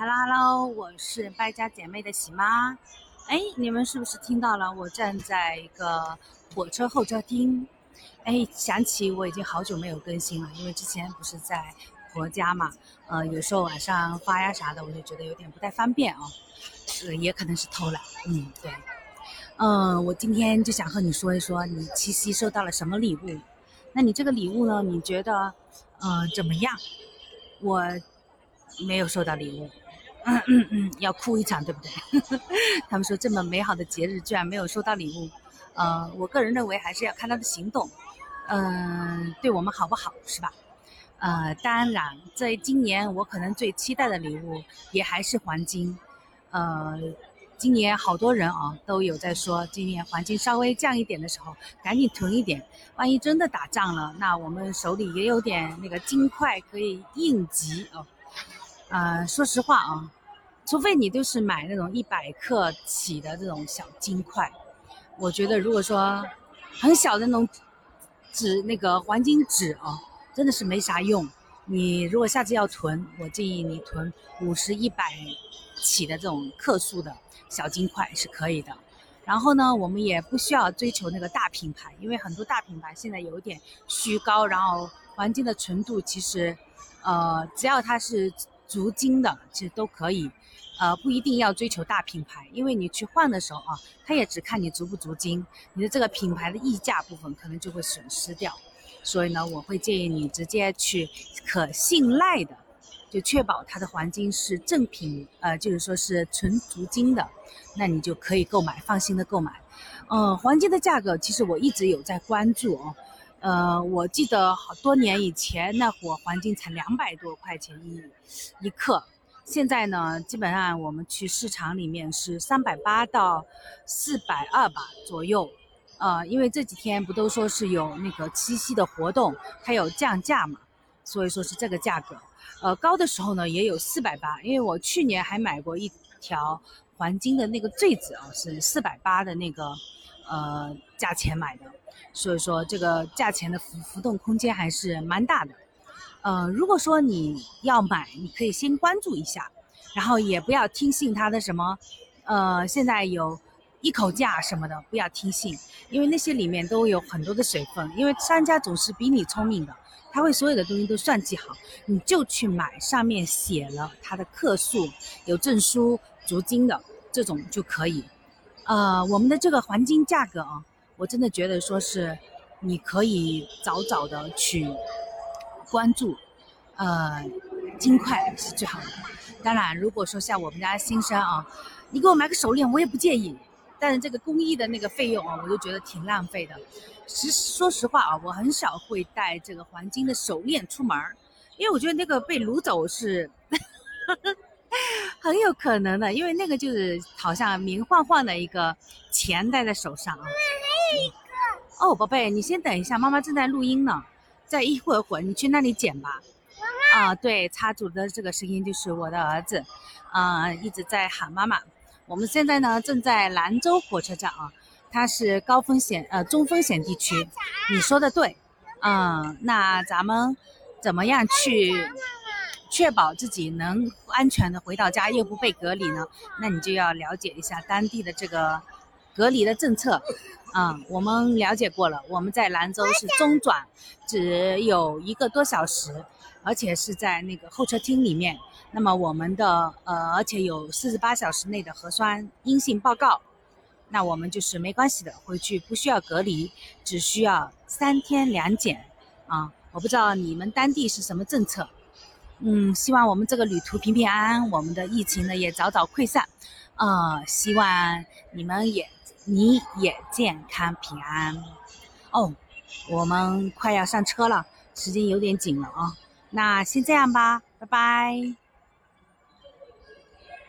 Hello Hello，我是败家姐妹的喜妈。哎，你们是不是听到了？我站在一个火车候车厅。哎，想起我已经好久没有更新了，因为之前不是在婆家嘛。呃，有时候晚上发呀啥的，我就觉得有点不太方便哦。呃，也可能是偷懒。嗯，对。嗯，我今天就想和你说一说，你七夕收到了什么礼物？那你这个礼物呢？你觉得，呃，怎么样？我没有收到礼物。嗯嗯嗯，要哭一场，对不对？他们说这么美好的节日居然没有收到礼物，呃，我个人认为还是要看他的行动，嗯，对我们好不好是吧？呃，当然，在今年我可能最期待的礼物也还是黄金，呃，今年好多人啊都有在说，今年黄金稍微降一点的时候，赶紧囤一点，万一真的打仗了，那我们手里也有点那个金块可以应急哦。呃，说实话啊。除非你都是买那种一百克起的这种小金块，我觉得如果说很小的那种纸那个黄金纸哦，真的是没啥用。你如果下次要囤，我建议你囤五十一百起的这种克数的小金块是可以的。然后呢，我们也不需要追求那个大品牌，因为很多大品牌现在有点虚高，然后黄金的纯度其实，呃，只要它是。足金的其实都可以，呃，不一定要追求大品牌，因为你去换的时候啊，他也只看你足不足金，你的这个品牌的溢价部分可能就会损失掉。所以呢，我会建议你直接去可信赖的，就确保它的黄金是正品，呃，就是说是纯足金的，那你就可以购买，放心的购买。嗯，黄金的价格其实我一直有在关注哦。呃，我记得好多年以前那会儿，黄金才两百多块钱一一克，现在呢，基本上我们去市场里面是三百八到四百二吧左右。呃，因为这几天不都说是有那个七夕的活动，它有降价嘛，所以说是这个价格。呃，高的时候呢也有四百八，因为我去年还买过一条黄金的那个坠子啊，是四百八的那个呃价钱买的。所以说这个价钱的浮浮动空间还是蛮大的，呃，如果说你要买，你可以先关注一下，然后也不要听信他的什么，呃，现在有一口价什么的，不要听信，因为那些里面都有很多的水分，因为商家总是比你聪明的，他会所有的东西都算计好，你就去买上面写了它的克数，有证书、足金的这种就可以，呃，我们的这个黄金价格啊。我真的觉得说是，你可以早早的去关注，呃，金块是最好的。当然，如果说像我们家新生啊，你给我买个手链，我也不介意。但是这个工艺的那个费用啊，我就觉得挺浪费的。实说实话啊，我很少会带这个黄金的手链出门，因为我觉得那个被掳走是很有可能的，因为那个就是好像明晃晃的一个钱戴在手上啊。哦，宝贝，你先等一下，妈妈正在录音呢。再一会儿会儿，你去那里捡吧。妈妈。啊，对，插组的这个声音就是我的儿子，啊，一直在喊妈妈。我们现在呢，正在兰州火车站啊，它是高风险呃中风险地区。你说的对，嗯，那咱们怎么样去确保自己能安全的回到家又不被隔离呢？那你就要了解一下当地的这个隔离的政策。嗯，我们了解过了，我们在兰州是中转，只有一个多小时，而且是在那个候车厅里面。那么我们的呃，而且有四十八小时内的核酸阴性报告，那我们就是没关系的，回去不需要隔离，只需要三天两检。啊，我不知道你们当地是什么政策。嗯，希望我们这个旅途平平安安，我们的疫情呢也早早溃散。啊，希望你们也。你也健康平安哦，我们快要上车了，时间有点紧了啊，那先这样吧，拜拜。